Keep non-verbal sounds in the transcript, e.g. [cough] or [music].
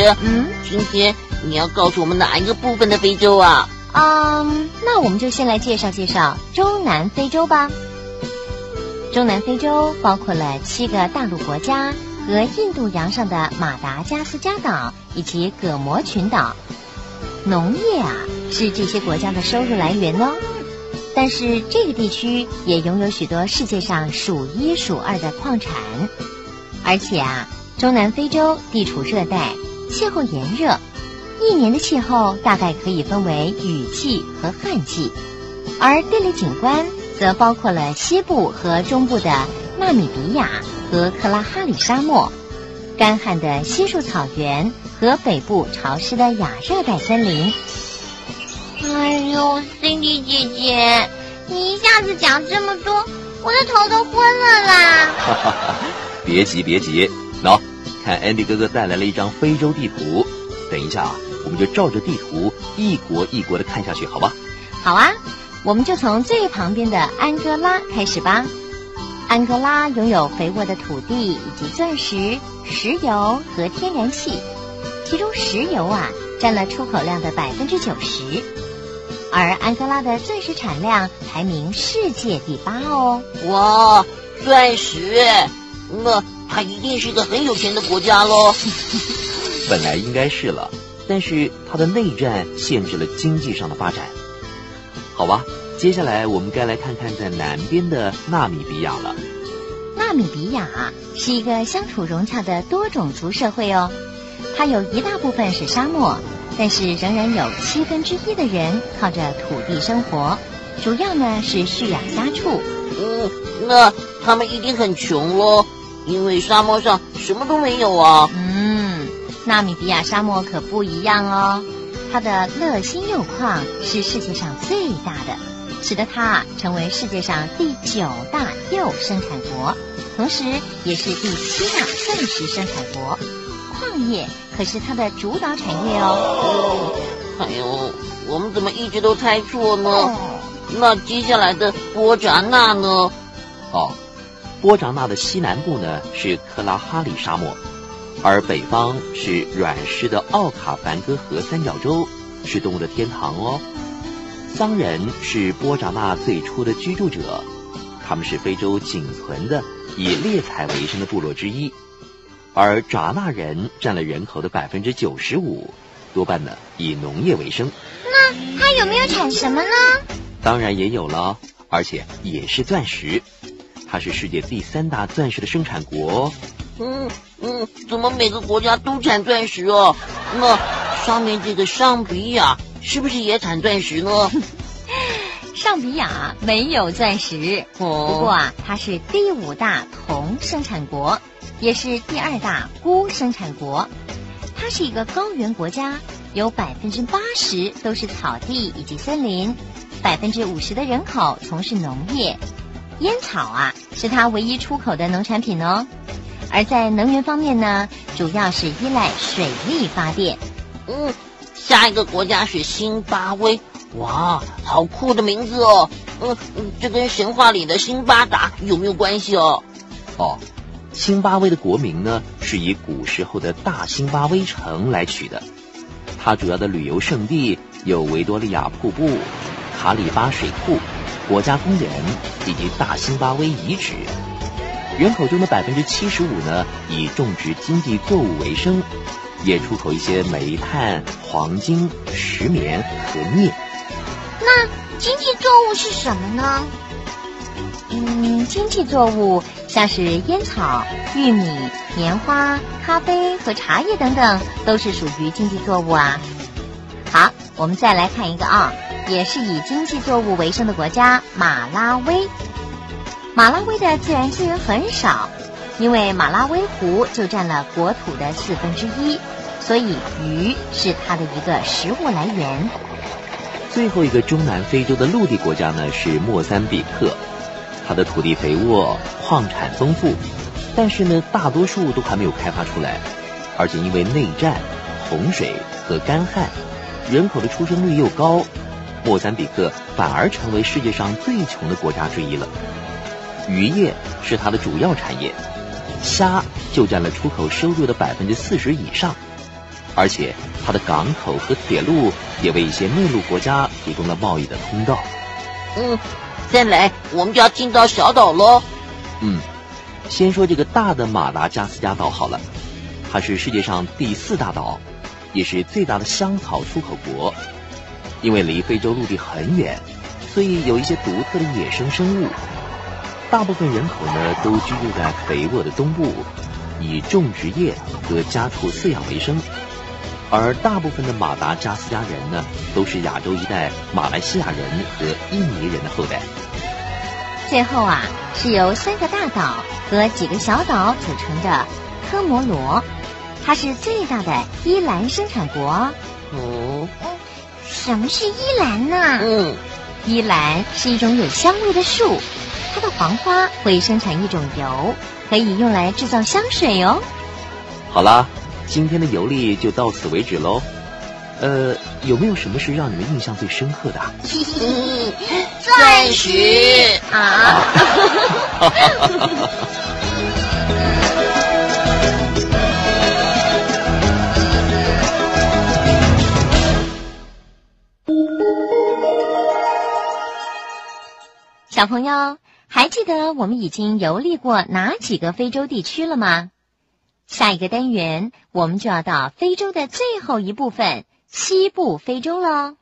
姐，嗯今天你要告诉我们哪一个部分的非洲啊？嗯，那我们就先来介绍介绍中南非洲吧。中南非洲包括了七个大陆国家和印度洋上的马达加斯加岛以及葛摩群岛。农业啊是这些国家的收入来源哦。但是这个地区也拥有许多世界上数一数二的矿产，而且啊，中南非洲地处热带，气候炎热，一年的气候大概可以分为雨季和旱季，而地理景观则包括了西部和中部的纳米比亚和克拉哈里沙漠，干旱的稀树草原和北部潮湿的亚热带森林。哎呦，Cindy 姐姐，你一下子讲这么多，我的头都昏了啦！哈哈哈，别急别急，喏、看 Andy 哥哥带来了一张非洲地图，等一下啊，我们就照着地图一国一国的看下去，好吧？好啊，我们就从最旁边的安哥拉开始吧。安哥拉拥有肥沃的土地以及钻石、石油和天然气，其中石油啊占了出口量的百分之九十，而安哥拉的钻石产量排名世界第八哦。哇，钻石哎，那它一定是个很有钱的国家喽。[laughs] 本来应该是了，但是它的内战限制了经济上的发展。好吧，接下来我们该来看看在南边的纳米比亚了。纳米比亚啊是一个相处融洽的多种族社会哦，它有一大部分是沙漠，但是仍然有七分之一的人靠着土地生活，主要呢是蓄养家畜。嗯，那他们一定很穷喽，因为沙漠上什么都没有啊。嗯，纳米比亚沙漠可不一样哦，它的乐心铀矿是世界上最大的，使得它成为世界上第九大铀生产国，同时也是第七大钻石生产国。矿业可是它的主导产业哦。哎呦，我们怎么一直都猜错呢？那接下来的波扎纳呢？哦，波扎纳的西南部呢是克拉哈里沙漠，而北方是软湿的奥卡凡哥河三角洲，是动物的天堂哦。桑人是波扎纳最初的居住者，他们是非洲仅存的以猎采为生的部落之一，而扎纳人占了人口的百分之九十五，多半呢以农业为生。那它有没有产什么呢？当然也有了，而且也是钻石，它是世界第三大钻石的生产国哦。嗯嗯，怎么每个国家都产钻石哦？那上面这个上比亚是不是也产钻石呢？[laughs] 上比亚没有钻石，哦不过啊，它是第五大铜生产国，也是第二大钴生产国。它是一个高原国家，有百分之八十都是草地以及森林，百分之五十的人口从事农业。烟草啊，是它唯一出口的农产品哦。而在能源方面呢，主要是依赖水力发电。嗯，下一个国家是辛巴威，哇，好酷的名字哦。嗯嗯，这跟神话里的辛巴达有没有关系哦？哦，辛巴威的国名呢是以古时候的大辛巴威城来取的。它主要的旅游胜地有维多利亚瀑布、卡里巴水库、国家公园以及大辛巴威遗址。人口中的百分之七十五呢以种植经济作物为生，也出口一些煤炭、黄金、石棉和镍。那经济作物是什么呢？嗯，经济作物像是烟草、玉米、棉花、咖啡和茶叶等等，都是属于经济作物啊。好，我们再来看一个啊，也是以经济作物为生的国家——马拉维。马拉维的自然资源很少，因为马拉维湖就占了国土的四分之一，所以鱼是它的一个食物来源。最后一个中南非洲的陆地国家呢是莫桑比克，它的土地肥沃，矿产丰富，但是呢大多数都还没有开发出来，而且因为内战、洪水和干旱，人口的出生率又高，莫桑比克反而成为世界上最穷的国家之一了。渔业是它的主要产业，虾就占了出口收入的百分之四十以上。而且它的港口和铁路也为一些内陆国家提供了贸易的通道。嗯，再来我们就要进到小岛喽。嗯，先说这个大的马达加斯加岛好了，它是世界上第四大岛，也是最大的香草出口国。因为离非洲陆地很远，所以有一些独特的野生生物。大部分人口呢都居住在肥沃的东部，以种植业和家畜饲养为生。而大部分的马达加斯加人呢，都是亚洲一带马来西亚人和印尼人的后代。最后啊，是由三个大岛和几个小岛组成的科摩罗，它是最大的依兰生产国。嗯什么是依兰呢？嗯，依兰是一种有香味的树，它的黄花会生产一种油，可以用来制造香水哦。好啦，今天的游历就到此为止喽。呃，有没有什么是让你们印象最深刻的啊？[laughs] 钻石 [laughs] 啊！[laughs] 小朋友，还记得我们已经游历过哪几个非洲地区了吗？下一个单元，我们就要到非洲的最后一部分——西部非洲喽。